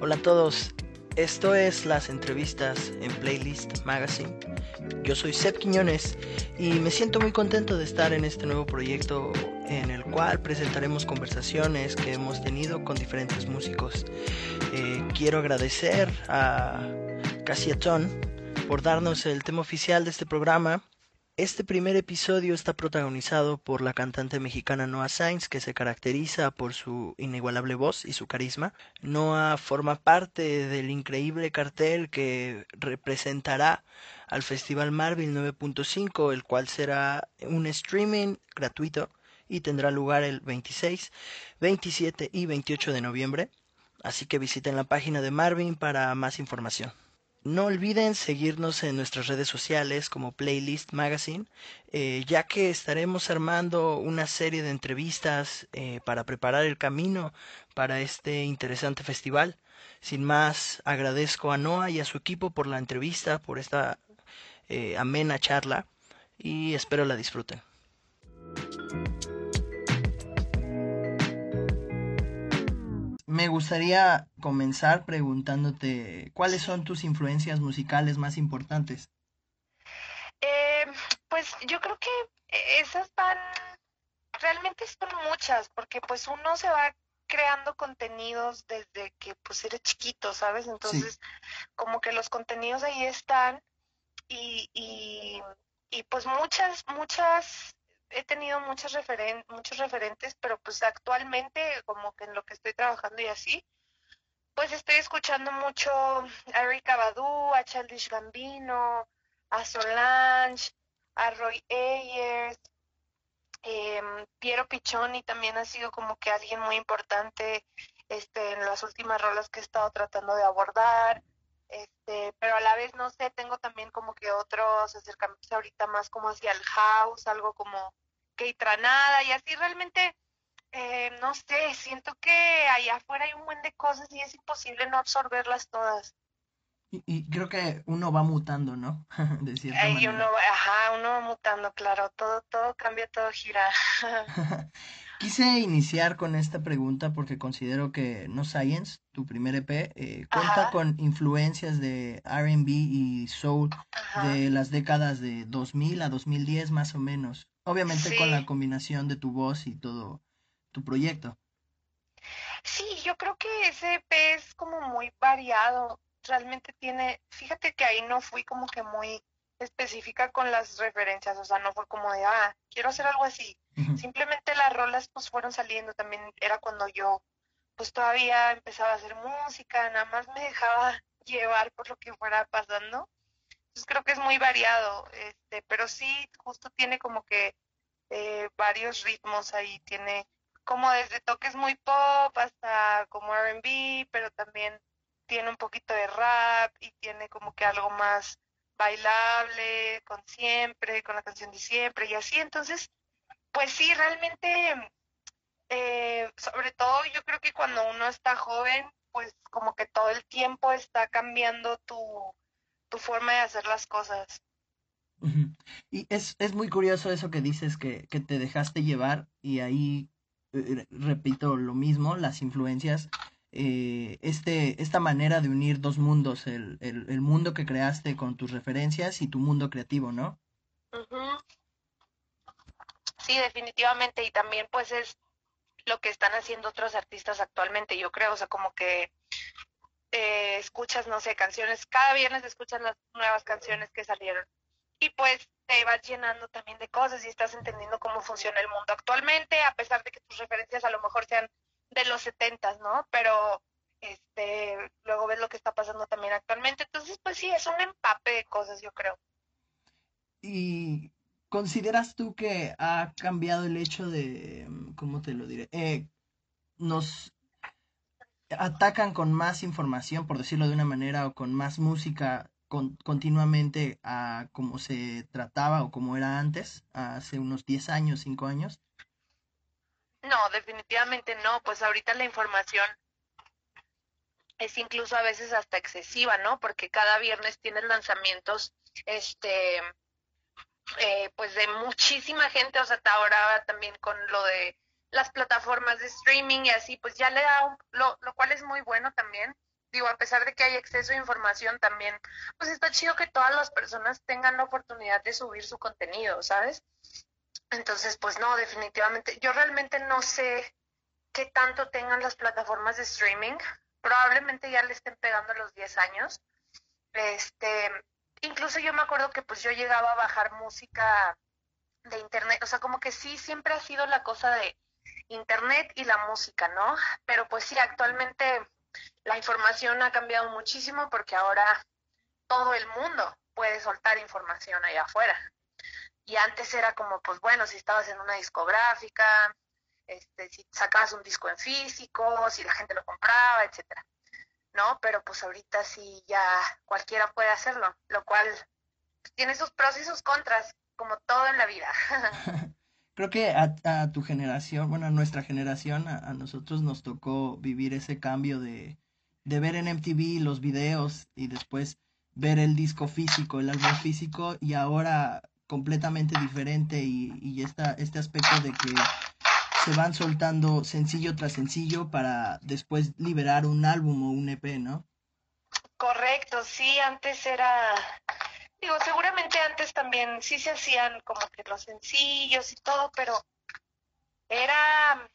Hola a todos, esto es las entrevistas en Playlist Magazine. Yo soy Seb Quiñones y me siento muy contento de estar en este nuevo proyecto en el cual presentaremos conversaciones que hemos tenido con diferentes músicos. Eh, quiero agradecer a Casiatón por darnos el tema oficial de este programa este primer episodio está protagonizado por la cantante mexicana Noah Sainz, que se caracteriza por su inigualable voz y su carisma. Noah forma parte del increíble cartel que representará al Festival Marvel 9.5, el cual será un streaming gratuito y tendrá lugar el 26, 27 y 28 de noviembre. Así que visiten la página de Marvin para más información. No olviden seguirnos en nuestras redes sociales como Playlist Magazine, eh, ya que estaremos armando una serie de entrevistas eh, para preparar el camino para este interesante festival. Sin más, agradezco a Noah y a su equipo por la entrevista, por esta eh, amena charla y espero la disfruten. Me gustaría comenzar preguntándote cuáles son tus influencias musicales más importantes. Eh, pues yo creo que esas van, realmente son muchas, porque pues uno se va creando contenidos desde que pues eres chiquito, ¿sabes? Entonces, como que los contenidos ahí están y, y, y pues muchas, muchas he tenido muchos, referen muchos referentes, pero pues actualmente como que en lo que estoy trabajando y así, pues estoy escuchando mucho a Erika Badu, a Childish Gambino, a Solange, a Roy Ayers, eh, Piero Pichoni también ha sido como que alguien muy importante este, en las últimas rolas que he estado tratando de abordar. Este, pero a la vez no sé, tengo también como que otros acercamientos ahorita más como hacia el house, algo como que Tranada y así realmente, eh, no sé, siento que allá afuera hay un buen de cosas y es imposible no absorberlas todas. Y, creo que uno va mutando, ¿no? de cierta manera. Uno, ajá, uno va mutando, claro, todo, todo cambia, todo gira. Quise iniciar con esta pregunta porque considero que No Science, tu primer EP, eh, cuenta con influencias de RB y soul de las décadas de 2000 a 2010 más o menos. Obviamente con la combinación de tu voz y todo tu proyecto. Sí, yo creo que ese EP es como muy variado. Realmente tiene, fíjate que ahí no fui como que muy específica con las referencias, o sea, no fue como de, ah, quiero hacer algo así. Simplemente las rolas pues fueron saliendo, también era cuando yo pues todavía empezaba a hacer música, nada más me dejaba llevar por lo que fuera pasando. Entonces creo que es muy variado, este, pero sí, justo tiene como que eh, varios ritmos ahí, tiene como desde toques muy pop hasta como RB, pero también tiene un poquito de rap y tiene como que algo más bailable, con siempre, con la canción de siempre y así. Entonces, pues sí, realmente, eh, sobre todo yo creo que cuando uno está joven, pues como que todo el tiempo está cambiando tu, tu forma de hacer las cosas. Y es, es muy curioso eso que dices que, que te dejaste llevar y ahí eh, repito lo mismo, las influencias eh, este, esta manera de unir dos mundos, el, el, mundo que creaste con tus referencias y tu mundo creativo, ¿no? Sí, definitivamente, y también pues es lo que están haciendo otros artistas actualmente, yo creo, o sea, como que eh, escuchas, no sé, canciones, cada viernes escuchas las nuevas canciones que salieron y pues te vas llenando también de cosas y estás entendiendo cómo funciona el mundo actualmente, a pesar de que tus referencias a lo mejor sean de los setentas, ¿no? Pero este, luego ves lo que está pasando también actualmente. Entonces, pues sí, es un empape de cosas, yo creo. ¿Y consideras tú que ha cambiado el hecho de, ¿cómo te lo diré? Eh, nos atacan con más información, por decirlo de una manera, o con más música continuamente a como se trataba o como era antes, hace unos 10 años, 5 años? No, definitivamente no, pues ahorita la información es incluso a veces hasta excesiva, ¿no? Porque cada viernes tienes lanzamientos, este, eh, pues de muchísima gente, o sea, ahora también con lo de las plataformas de streaming y así, pues ya le da, lo, lo cual es muy bueno también, digo, a pesar de que hay exceso de información también, pues está chido que todas las personas tengan la oportunidad de subir su contenido, ¿sabes? Entonces, pues no, definitivamente, yo realmente no sé qué tanto tengan las plataformas de streaming, probablemente ya le estén pegando los 10 años. Este, incluso yo me acuerdo que pues yo llegaba a bajar música de internet, o sea, como que sí, siempre ha sido la cosa de internet y la música, ¿no? Pero pues sí, actualmente la información ha cambiado muchísimo porque ahora todo el mundo puede soltar información allá afuera. Y antes era como, pues bueno, si estabas en una discográfica, este, si sacabas un disco en físico, si la gente lo compraba, etcétera. ¿No? Pero pues ahorita sí ya cualquiera puede hacerlo, lo cual tiene sus pros y sus contras, como todo en la vida. Creo que a, tu generación, bueno, a nuestra generación, a, nosotros nos tocó vivir ese cambio de, de ver en MTV los videos y después ver el disco físico, el álbum físico, y ahora completamente diferente y, y esta, este aspecto de que se van soltando sencillo tras sencillo para después liberar un álbum o un EP, ¿no? Correcto, sí, antes era, digo, seguramente antes también sí se hacían como que los sencillos y todo, pero era,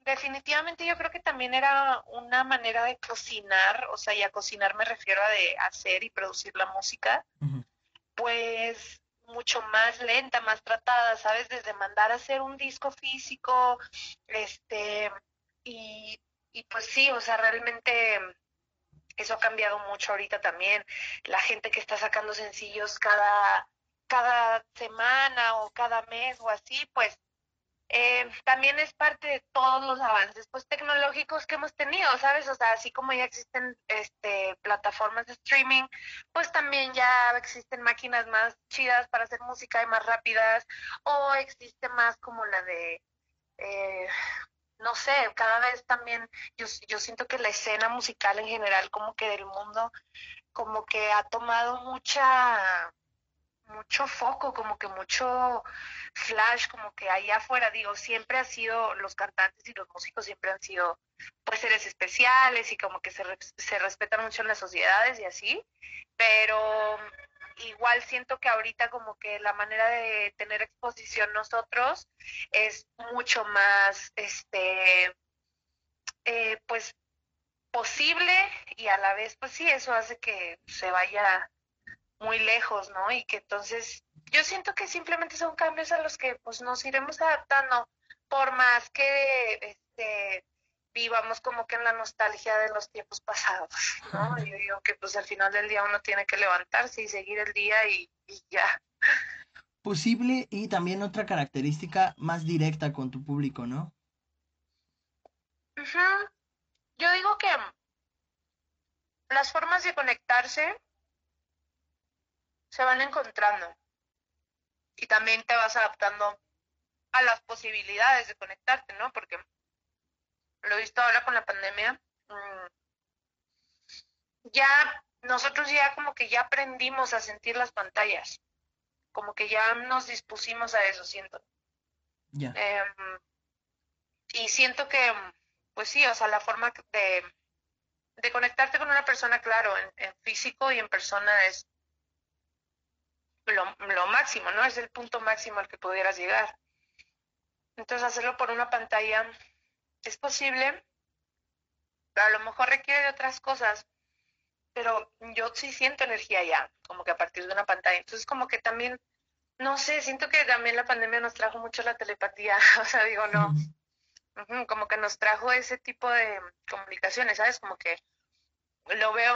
definitivamente yo creo que también era una manera de cocinar, o sea, y a cocinar me refiero a de hacer y producir la música, pues mucho más lenta, más tratada, ¿sabes? Desde mandar a hacer un disco físico, este, y, y pues sí, o sea, realmente eso ha cambiado mucho ahorita también. La gente que está sacando sencillos cada, cada semana o cada mes o así, pues eh, también es parte de todos los avances pues tecnológicos que hemos tenido, ¿sabes? O sea, así como ya existen este plataformas de streaming, pues también ya existen máquinas más chidas para hacer música y más rápidas, o existe más como la de eh, no sé, cada vez también yo, yo siento que la escena musical en general como que del mundo como que ha tomado mucha mucho foco, como que mucho flash, como que allá afuera, digo, siempre ha sido, los cantantes y los músicos siempre han sido, pues, seres especiales y como que se, se respetan mucho en las sociedades y así, pero igual siento que ahorita como que la manera de tener exposición nosotros es mucho más, este, eh, pues, posible y a la vez, pues sí, eso hace que se vaya muy lejos, ¿no? Y que entonces yo siento que simplemente son cambios a los que pues nos iremos adaptando por más que este vivamos como que en la nostalgia de los tiempos pasados, ¿no? Yo digo que pues al final del día uno tiene que levantarse y seguir el día y, ya. Posible y también otra característica más directa con tu público, ¿no? Yo digo que las formas de conectarse se van encontrando y también te vas adaptando a las posibilidades de conectarte, ¿no? Porque lo he visto ahora con la pandemia, mm, ya nosotros ya como que ya aprendimos a sentir las pantallas, como que ya nos dispusimos a eso, siento. Em, y siento que, pues sí, o sea, la forma de, de conectarte con una persona, claro, en físico y en persona es lo, máximo, ¿no? Es el punto máximo al que pudieras llegar. Entonces hacerlo por una pantalla es posible, pero a lo mejor requiere de otras cosas, pero yo sí siento energía ya, como que a partir de una pantalla. Entonces como que también, no sé, siento que también la pandemia nos trajo mucho la telepatía, o sea, digo, no, como que nos trajo ese tipo de comunicaciones, ¿sabes? Como que lo veo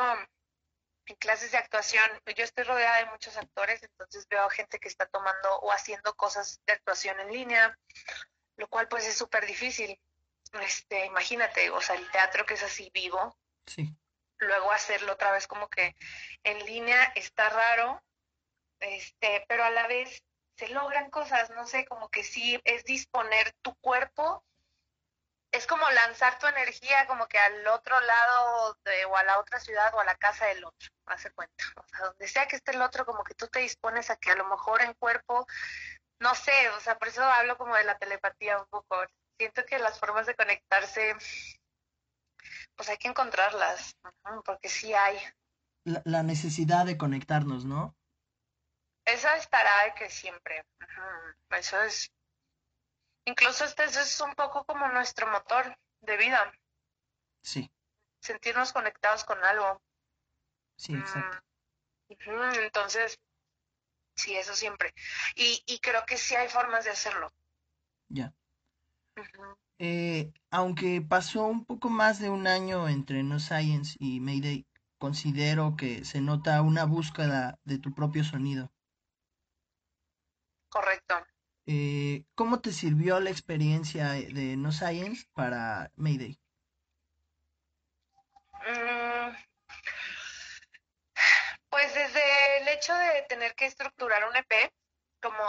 en clases de actuación, yo estoy rodeada de muchos actores, entonces veo a gente que está tomando o haciendo cosas de actuación en línea, lo cual pues es súper difícil. Este, imagínate, o sea, el teatro que es así vivo, sí. luego hacerlo otra vez como que en línea está raro, este, pero a la vez se logran cosas, no sé, como que sí es disponer tu cuerpo es como lanzar tu energía como que al otro lado de, o a la otra ciudad o a la casa del otro, hace cuenta. O sea, donde sea que esté el otro, como que tú te dispones a que a lo mejor en cuerpo, no sé, o sea, por eso hablo como de la telepatía un poco. Siento que las formas de conectarse, pues hay que encontrarlas, porque sí hay. La, necesidad de conectarnos, ¿no? Esa estará de que siempre. Eso es. Incluso este es un poco como nuestro motor de vida. Sí. Sentirnos conectados con algo. Sí, exacto. Entonces, sí, eso siempre. Y, y creo que sí hay formas de hacerlo. Ya. Eh, aunque pasó un poco más de un año entre No Science y Mayday, considero que se nota una búsqueda de tu propio sonido. Correcto. Eh, ¿Cómo te sirvió la experiencia de No Science para Mayday? Mm, pues desde el hecho de tener que estructurar un EP, como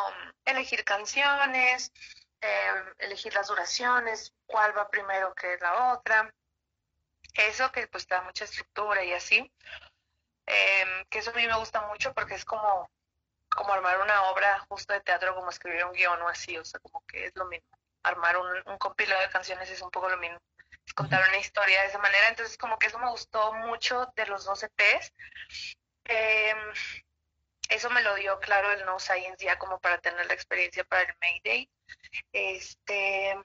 elegir canciones, Em, elegir las duraciones, cuál va primero que la otra. Eso que pues da mucha estructura y así. Em, que eso a mí me gusta mucho porque es como, como armar una obra justo de teatro, como escribir un guion o así, o sea, como que es lo mismo. Armar un, compilado de canciones es un poco lo mismo. Es contar una historia de esa manera, entonces como que eso me gustó mucho de los dos EPs. Em, eso me lo dio claro el No Science ya como para tener la experiencia para el Mayday. Este,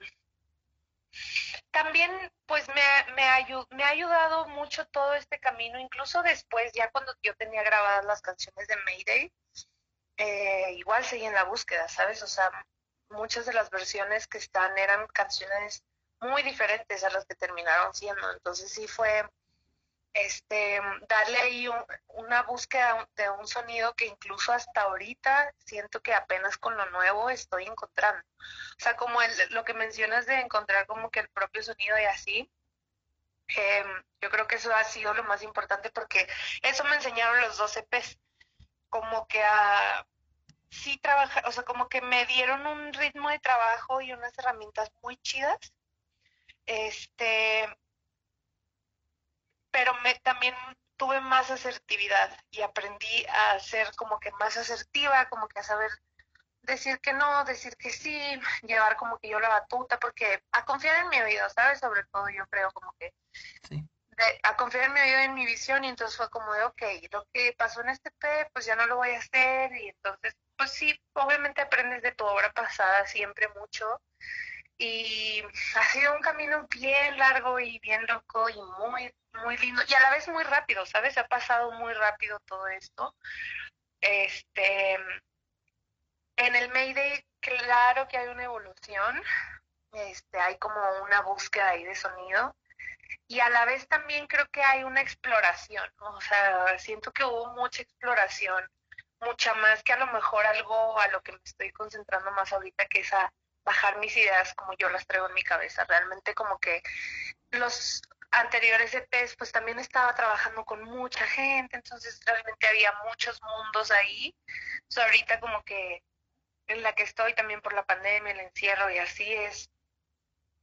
también pues me, me, me ha ayudado mucho todo este camino, incluso después, ya cuando yo tenía grabadas las canciones de Mayday, eh, igual seguí en la búsqueda, ¿sabes? O sea, muchas de las versiones que están eran canciones muy diferentes a las que terminaron siendo, entonces sí fue este, darle ahí una búsqueda de un sonido que incluso hasta ahorita siento que apenas con lo nuevo estoy encontrando. O sea, como el, lo que mencionas de encontrar como que el propio sonido y así, em, yo creo que eso ha sido lo más importante porque eso me enseñaron los dos EPs, como que a sí trabajar, o sea, como que me dieron un ritmo de trabajo y unas herramientas muy chidas. Este, pero me, también tuve más asertividad y aprendí a ser como que más asertiva, como que a saber decir que no, decir que sí, llevar como que yo la batuta, porque a confiar en mi oído, ¿sabes? Sobre todo yo creo como que sí. A confiar en mi y en mi visión y entonces fue como de, ok, lo que pasó en este P, pues ya no lo voy a hacer y entonces, pues sí, obviamente aprendes de tu obra pasada siempre mucho y ha sido un camino bien largo y bien loco y muy, muy lindo y a la vez muy rápido, ¿sabes? Ha pasado muy rápido todo esto. Este, en el Mayday, claro que hay una evolución, este, hay como una búsqueda ahí de sonido y a la vez también creo que hay una exploración, o sea, siento que hubo mucha exploración, mucha más que a lo mejor algo a lo que me estoy concentrando más ahorita, que es a bajar mis ideas como yo las traigo en mi cabeza. Realmente como que los anteriores EPs pues también estaba trabajando con mucha gente, entonces realmente había muchos mundos ahí. ahorita como que en la que estoy también por la pandemia, el encierro y así es,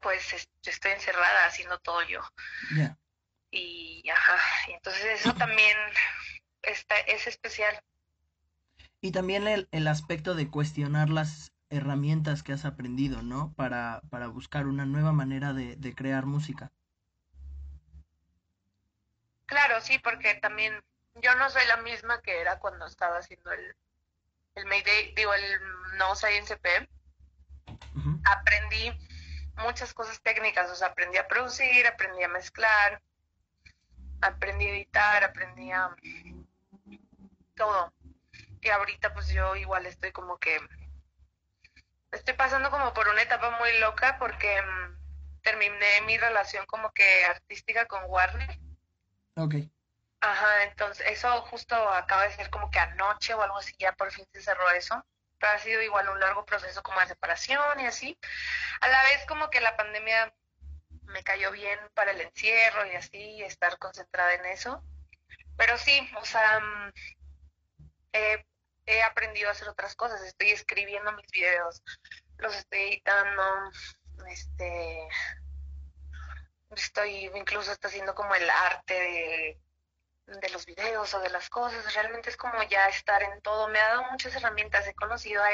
pues estoy encerrada haciendo todo yo. Y ajá, y entonces eso también está, es especial. Y también el, el aspecto de cuestionar las herramientas que has aprendido, ¿no? Para, para buscar una nueva manera de, de crear música. Claro, sí, porque también yo no soy la misma que era cuando estaba haciendo el, el Mayday, digo, el No Science CP. Aprendí muchas cosas técnicas, o sea, aprendí a producir, aprendí a mezclar, aprendí a editar, aprendí a todo. Y ahorita pues yo igual estoy como que estoy pasando como por una etapa muy loca porque mm, terminé mi relación como que artística con Warner. Ok. Ajá, entonces eso justo acaba de ser como que anoche o algo así, ya por fin se cerró eso. Ha sido igual un largo proceso como de separación y así. A la vez como que la pandemia me cayó bien para el encierro y así, estar concentrada en eso. Pero sí, o sea, mm, he aprendido a hacer otras cosas, estoy escribiendo mis videos, los estoy editando, este, estoy incluso está haciendo como el arte de, de los videos o de las cosas, realmente es como ya estar en todo, me ha dado muchas herramientas, he conocido a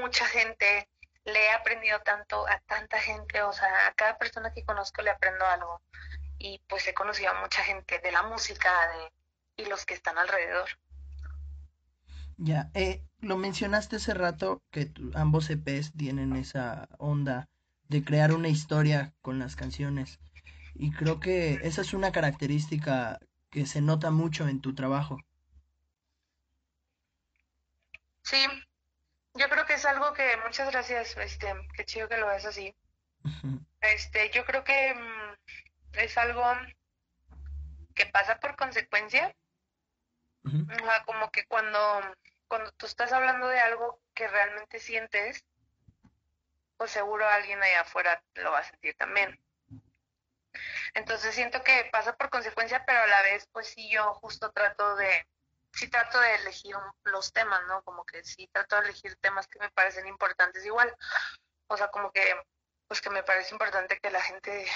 mucha gente, le he aprendido tanto a tanta gente, o sea, a cada persona que conozco le aprendo algo. Y pues he conocido a mucha gente de la música de, y los que están alrededor. Ya, eh, lo mencionaste hace rato que ambos EPs tienen esa onda de crear una historia con las canciones. Y creo que esa es una característica que se nota mucho en tu trabajo. Sí, yo creo que es algo que, muchas gracias, este, qué chido que lo ves así. Este, yo creo que mm, es algo que pasa por consecuencia. como que cuando, cuando tú estás hablando de algo que realmente sientes, pues seguro alguien allá afuera lo va a sentir también. Entonces siento que pasa por consecuencia, pero a la vez, pues sí, yo justo trato de, sí trato de elegir los temas, ¿no? Como que sí trato de elegir temas que me parecen importantes igual. O sea, como que, pues que me parece importante que la gente,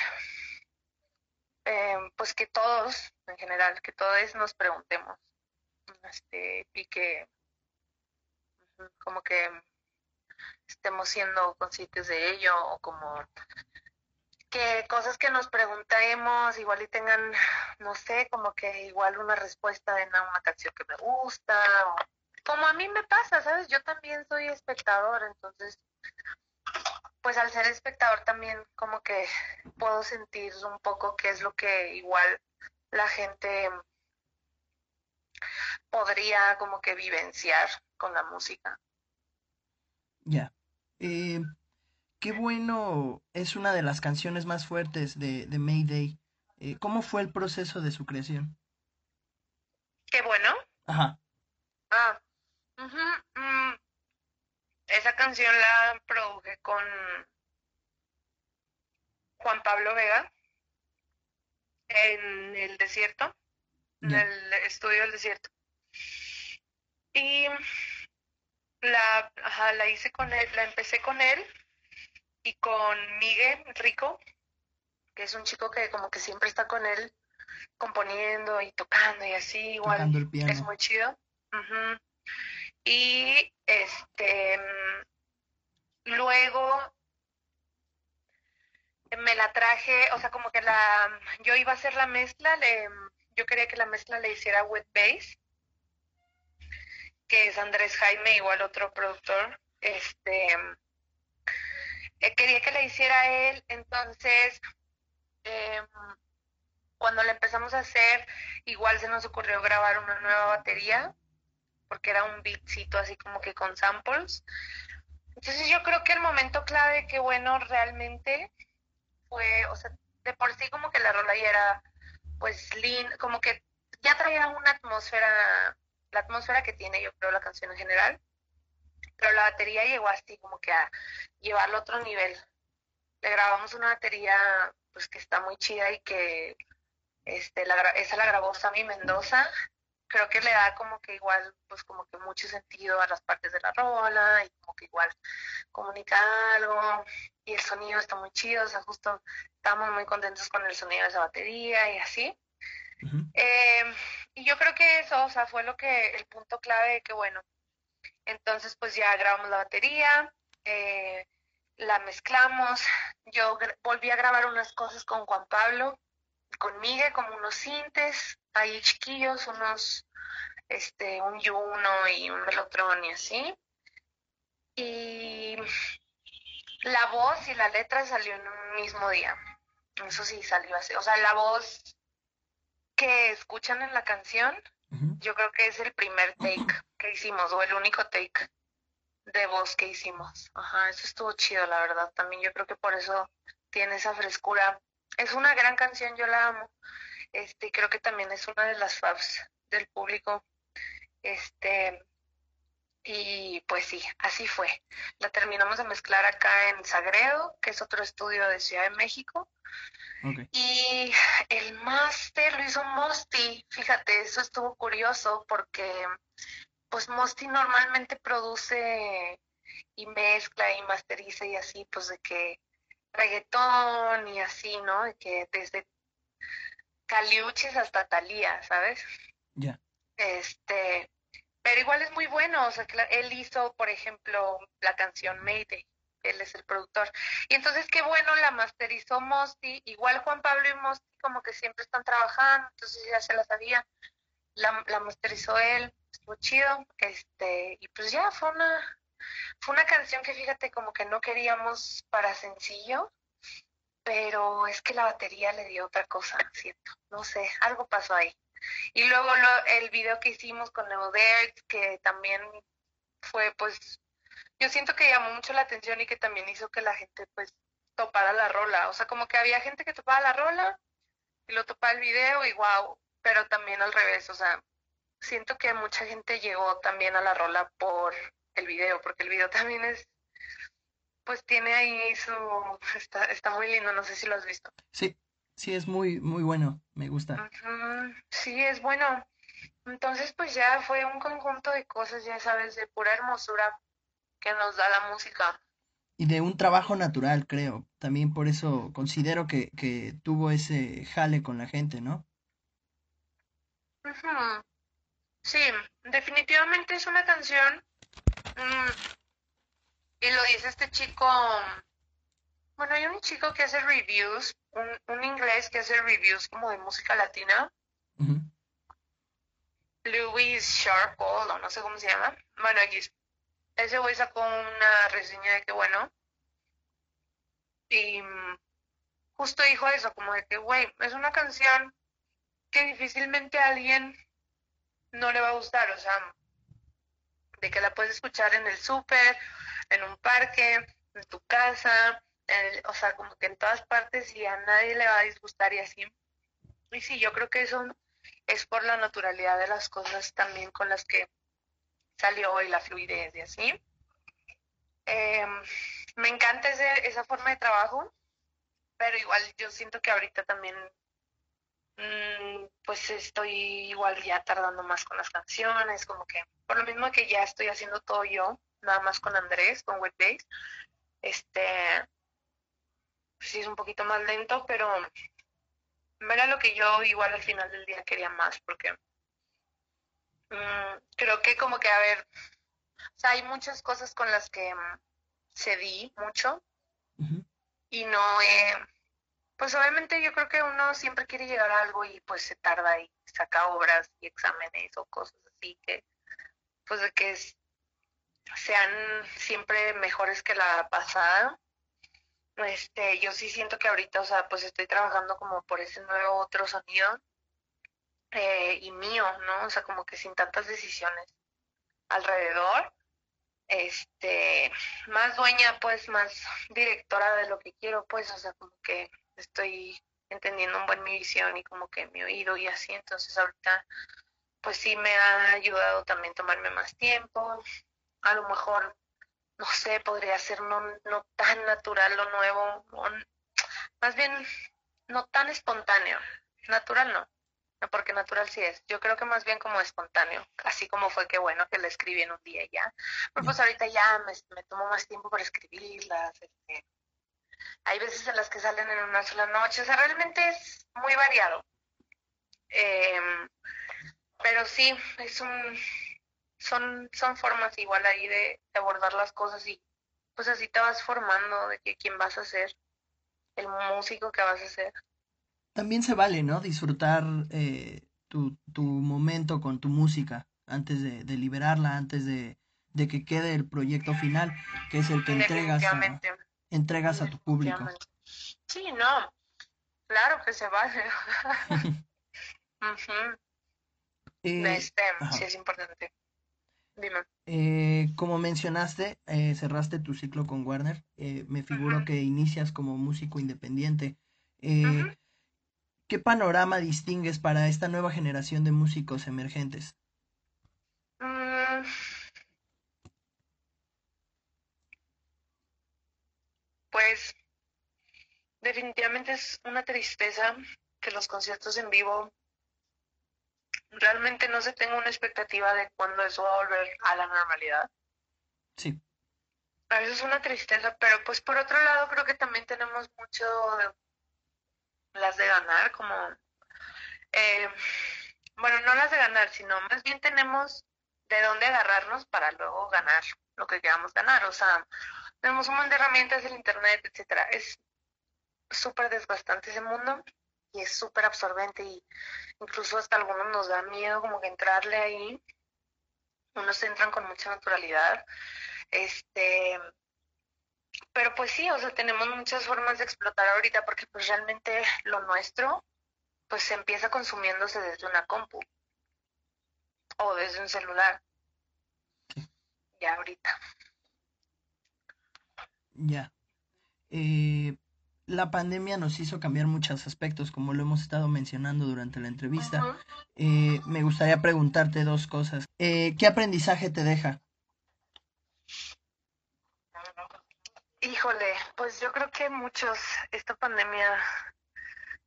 eh, pues que todos, en general, que todos nos preguntemos, este, y que, como que estemos siendo conscientes de ello, o como que cosas que nos preguntemos igual y tengan, no sé, como que igual una respuesta en una canción que me gusta, o como a mí me pasa, ¿sabes? Yo también soy espectador, entonces, pues al ser espectador también como que puedo sentir un poco qué es lo que igual la gente podría como que vivenciar con la música. Ya. Eh, Qué bueno, es una de las canciones más fuertes de, de Mayday. Eh, ¿Cómo fue el proceso de su creación? Qué bueno. Ajá. Ah, mm. esa canción la produje con Juan Pablo Vega en el desierto, en el estudio del desierto. Y la, ajá, la hice con él, la empecé con él y con Miguel Rico, que es un chico que como que siempre está con él componiendo y tocando y así, igual es muy chido. Y este luego me la traje, o sea, como que la yo iba a hacer la mezcla, le, yo quería que la mezcla le hiciera Wet Bass, que es Andrés Jaime, igual otro productor. Este que la hiciera él, entonces em, cuando la empezamos a hacer, igual se nos ocurrió grabar una nueva batería, porque era un beatcito así como que con samples. Entonces yo creo que el momento clave que bueno realmente fue, o sea, de por sí como que la rola ya era pues lean, como que ya traía una atmósfera, la atmósfera que tiene yo creo la canción en general, pero la batería llegó así como que a llevarlo a otro nivel. Le grabamos una batería pues que está muy chida y que este la, esa la grabó Sammy Mendoza. Creo que le da como que igual pues como que mucho sentido a las partes de la rola y como que igual comunica algo y el sonido está muy chido, o sea, justo estamos muy contentos con el sonido de esa batería y así. Eh, y yo creo que eso, o sea, fue lo que, el punto clave de que, bueno, entonces, pues ya grabamos la batería, eh, la mezclamos. Yo volví a grabar unas cosas con Juan Pablo, con Miguel, como unos sintes, ahí chiquillos, unos, este, un Juno y un Melotron y así. Y la voz y la letra salió en un mismo día. Eso sí salió así. O sea, la voz que escuchan en la canción yo creo que es el primer take que hicimos, o el único take de voz que hicimos. Ajá, eso estuvo chido, la verdad. También yo creo que por eso tiene esa frescura. Es una gran canción, yo la amo. Este, creo que también es una de las faves del público. Este, y pues sí, así fue. La terminamos de mezclar acá en Sagredo, que es otro estudio de Ciudad de México. Y el máster lo hizo Mosti. Fíjate, eso estuvo curioso porque pues Mosti normalmente produce y mezcla y masteriza y así, pues de que reggaetón y así, ¿no? De que desde Caliuches hasta Talía, ¿sabes? Ya. Este, pero igual es muy bueno, o sea, él hizo, por ejemplo, la canción Mayday él es el productor. Y entonces qué bueno, la masterizó Mosti, igual Juan Pablo y Mosti como que siempre están trabajando, entonces ya se la sabía. La, la masterizó él, estuvo chido, este, y pues ya fue una, fue una canción que fíjate como que no queríamos para sencillo, pero es que la batería le dio otra cosa, siento, no sé, algo pasó ahí. Y luego lo, el video que hicimos con Neoder, que también fue pues, yo siento que llamó mucho la atención y que también hizo que la gente pues topara la rola, o sea, como que había gente que topaba la rola y lo topaba el video y wow, pero también al revés, o sea, siento que mucha gente llegó también a la rola por el video, porque el video también es pues tiene ahí su... Está, está muy lindo, no sé si lo has visto. Sí, sí, es muy, muy bueno, me gusta. Sí, es bueno. Entonces, pues ya fue un conjunto de cosas, ya sabes, de pura hermosura que nos da la música. Y de un trabajo natural, creo. También por eso considero que, que tuvo ese jale con la gente, ¿no? Sí, definitivamente es una canción mm, y lo dice este chico, bueno, hay un chico que hace reviews, un, inglés que hace reviews como de música latina. Louis Sharp, o no sé cómo se llama. Bueno, aquí ese güey sacó una reseña de que bueno. Y justo dijo eso, como de que, güey, es una canción que difícilmente a alguien no le va a gustar, o sea, de que la puedes escuchar en el súper en un parque, en tu casa, o sea, como que en todas partes y a nadie le va a disgustar y así. Y sí, yo creo que eso es por la naturalidad de las cosas también con las que salió y la fluidez y así. Em, me encanta ese, esa forma de trabajo, pero igual yo siento que ahorita también mm, pues estoy igual ya tardando más con las canciones, como que por lo mismo que ya estoy haciendo todo yo, nada más con Andrés, con Webbase. Este, sí es un poquito más lento, pero era lo que yo igual al final del día quería más, porque mm, creo que como que, a ver, o sea, hay muchas cosas con las que mm, cedí mucho y no he, pues obviamente yo creo que uno siempre quiere llegar a algo y pues se tarda y saca obras y exámenes o cosas así que, pues de que es, sean siempre mejores que la pasada. Este, yo sí siento que ahorita, o sea, pues estoy trabajando como por ese nuevo otro sonido eh, y mío, ¿no? O sea, como que sin tantas decisiones alrededor. Este, más dueña, pues, más directora de lo que quiero, pues, o sea, como que estoy entendiendo un buen mi visión y como que mi oído y así, entonces ahorita, pues sí me ha ayudado también tomarme más tiempo, a lo mejor, no sé, podría ser no, no tan natural lo nuevo, más bien no tan espontáneo. Natural no, no, porque natural sí es. Yo creo que más bien como espontáneo, así como fue que bueno que la escribí en un día ya. Pero pues ahorita ya me, me tomo más tiempo para escribirlas. Este, hay veces en las que salen en una sola noche, o sea, realmente es muy variado. Em, pero sí, es un, son, son formas igual ahí de, abordar las cosas y pues así te vas formando de que quién vas a ser, el músico que vas a ser. También se vale, ¿no? Disfrutar eh, tu, tu momento con tu música antes de, de liberarla, antes de, de, que quede el proyecto final, que es el que entregas a, entregas a tu público. Sí, no, claro que se vale. Eh, este, sí es importante. Eh, como mencionaste, eh, cerraste tu ciclo con Warner. Eh, me figuro que inicias como músico independiente. ¿Qué panorama distingues para esta nueva generación de músicos emergentes? Mm. Pues definitivamente es una tristeza que los conciertos en vivo realmente no se tenga una expectativa de cuándo eso va a volver a la normalidad. Sí. A veces es una tristeza, pero pues por otro lado creo que también tenemos mucho las de ganar, como, eh, bueno, no las de ganar, sino más bien tenemos de dónde agarrarnos para luego ganar lo que queramos ganar. O sea, tenemos un montón de herramientas, el internet, etcétera. Es súper desgastante ese mundo es súper absorbente y incluso hasta algunos nos da miedo como que entrarle ahí. Unos entran con mucha naturalidad. Este, pero pues sí, o sea, tenemos muchas formas de explotar ahorita porque pues realmente lo nuestro pues se empieza consumiéndose desde una compu o desde un celular. Ya ahorita. Ya. Eh, la pandemia nos hizo cambiar muchos aspectos, como lo hemos estado mencionando durante la entrevista. Eh, me gustaría preguntarte dos cosas. Eh, ¿Qué aprendizaje te deja? Híjole, pues yo creo que muchos, esta pandemia,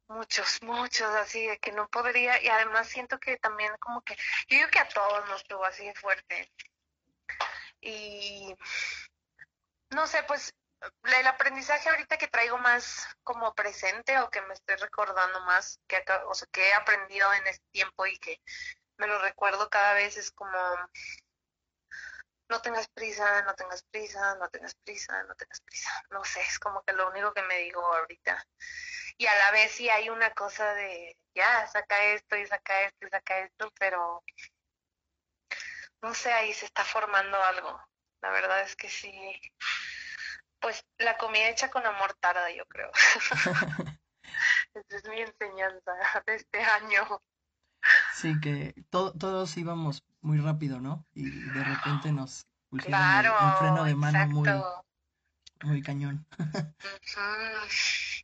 muchos, muchos, así de que no podría, y además siento que también como que, yo digo que a todos nos tuvo así de fuerte. Y no sé, pues el aprendizaje ahorita que traigo más como presente o que me estoy recordando más, que, o sea, que he aprendido en este tiempo y que me lo recuerdo cada vez es como no tengas prisa, no tengas prisa, no tengas prisa, no tengas prisa. No sé, es como que lo único que me digo ahorita. Y a la vez sí hay una cosa de, ya, saca esto y saca esto y saca esto, pero no sé, ahí se está formando algo. La verdad es que sí. Pues la comida hecha con amor tarda, yo creo. Esa es mi enseñanza de este año. Sí, que todos íbamos muy rápido, ¿no? Y de repente nos pusieron el, freno de mano muy, muy cañón.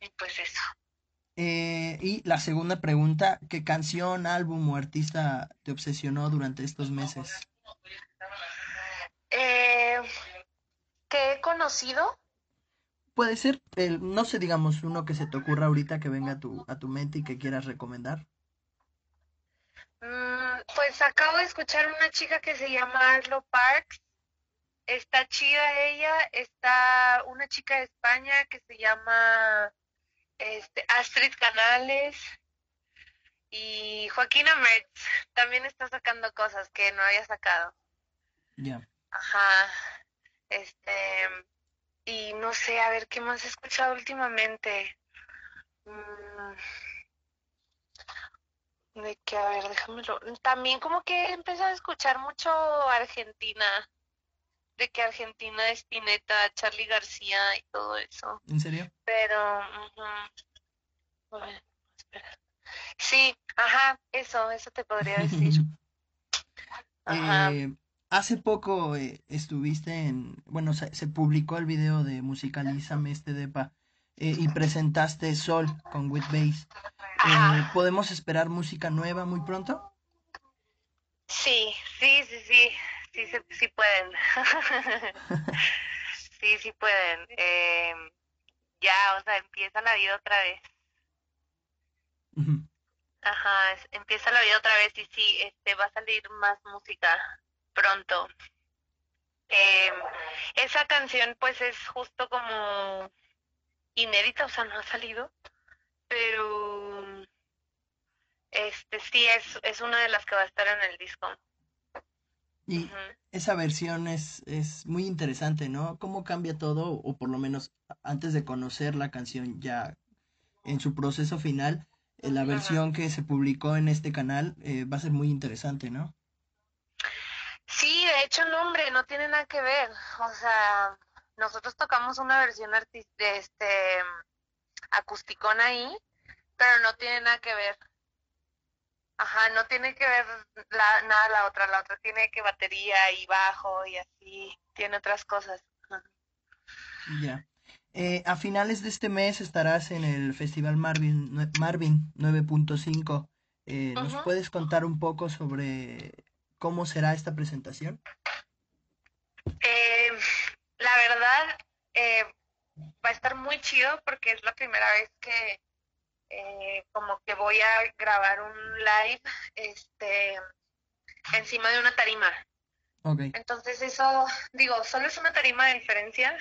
Y pues eso. Eh, y la segunda pregunta, ¿qué canción, álbum o artista te obsesionó durante estos meses? Eh, ¿Que he conocido? Puede ser, el, no sé, digamos, uno que se te ocurra ahorita que venga a tu, a tu mente y que quieras recomendar. Mm, pues acabo de escuchar una chica que se llama Arlo Parks. Está chida ella. Está una chica de España que se llama este, Astrid Canales. Y Joaquina Mertz también está sacando cosas que no había sacado. Ya. Ajá. Este. Y no sé, a ver qué más he escuchado últimamente. Mm, de que, a ver, déjamelo. También como que empecé a escuchar mucho Argentina, de que Argentina, Spinetta, Charlie García y todo eso. ¿En serio? Pero, Sí, ajá, eso, eso te podría decir. Eh, hace poco eh, estuviste en, bueno, se, se, publicó el video de Musicalízame este depa eh, y presentaste Sol con With Bass. Eh, ¿Podemos esperar música nueva muy pronto? Sí, sí, sí, sí, sí, sí, sí pueden. sí, sí pueden. Eh, ya, o sea, empieza la vida otra vez. Ajá, empieza la vida otra vez y sí, este, va a salir más música pronto. Eh, esa canción pues es justo como inédita, o sea, no ha salido, pero este sí es, es una de las que va a estar en el disco. Y esa versión es, es muy interesante, ¿no? ¿Cómo cambia todo? O por lo menos antes de conocer la canción ya en su proceso final, eh, la versión que se publicó en este canal eh, va a ser muy interesante, ¿no? Sí, de hecho, no, hombre, no tiene nada que ver. O sea, nosotros tocamos una versión artística, este, acusticón ahí, pero no tiene nada que ver. Ajá, no tiene que ver la, nada la otra, la otra tiene que batería y bajo y así, tiene otras cosas. Ya. Eh, a finales de este mes estarás en el Festival Marvin, Marvin 9.5. Eh, ¿Nos puedes contar un poco sobre cómo será esta presentación? Eh, la verdad, eh, va a estar muy chido porque es la primera vez que eh, como que voy a grabar un live este encima de una tarima. Entonces eso, digo, solo es una tarima de diferencia,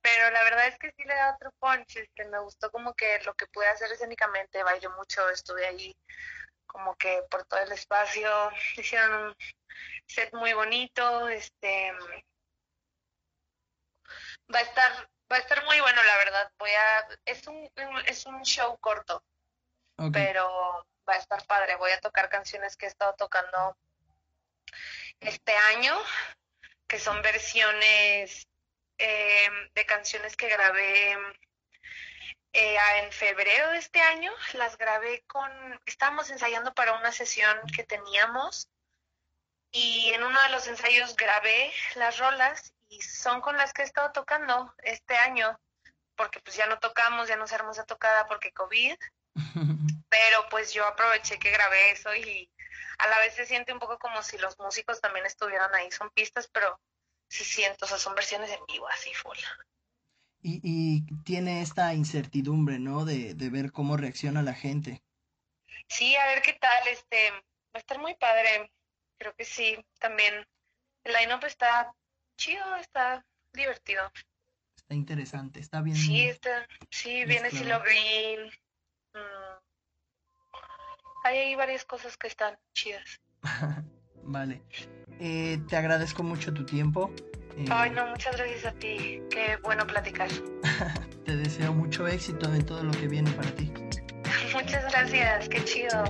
pero la verdad es que sí le da otro punch, este, me gustó como que lo que pude hacer escénicamente, bailé mucho, estuve ahí como que por todo el espacio, hicieron un set muy bonito, este va a estar va a estar muy bueno la verdad voy a es un es un show corto pero va a estar padre. Voy a tocar canciones que he estado tocando este año, que son versiones em, de canciones que grabé eh, en febrero de este año. Las grabé con, estábamos ensayando para una sesión que teníamos y en uno de los ensayos grabé las rolas y son con las que he estado tocando este año, porque pues ya no tocamos, ya no se armó esa tocada porque COVID, pero pues yo aproveché que grabé eso y a la vez se siente un poco como si los músicos también estuvieran ahí, son pistas, pero se siento, o sea, son versiones en vivo, así full. Y, y tiene esta incertidumbre, ¿no? De, de ver cómo reacciona la gente. Sí, a ver qué tal, este, va a estar muy padre, creo que sí, también el line-up está chido, está divertido. Está interesante, está bien. Sí, está, sí, viene Silo Green. Mm, hay varias cosas que están chidas. vale. Eh, te agradezco mucho tu tiempo. Eh, Ay, no, muchas gracias a ti. Qué bueno platicar. te deseo mucho éxito en todo lo que viene para ti. muchas gracias, qué chido.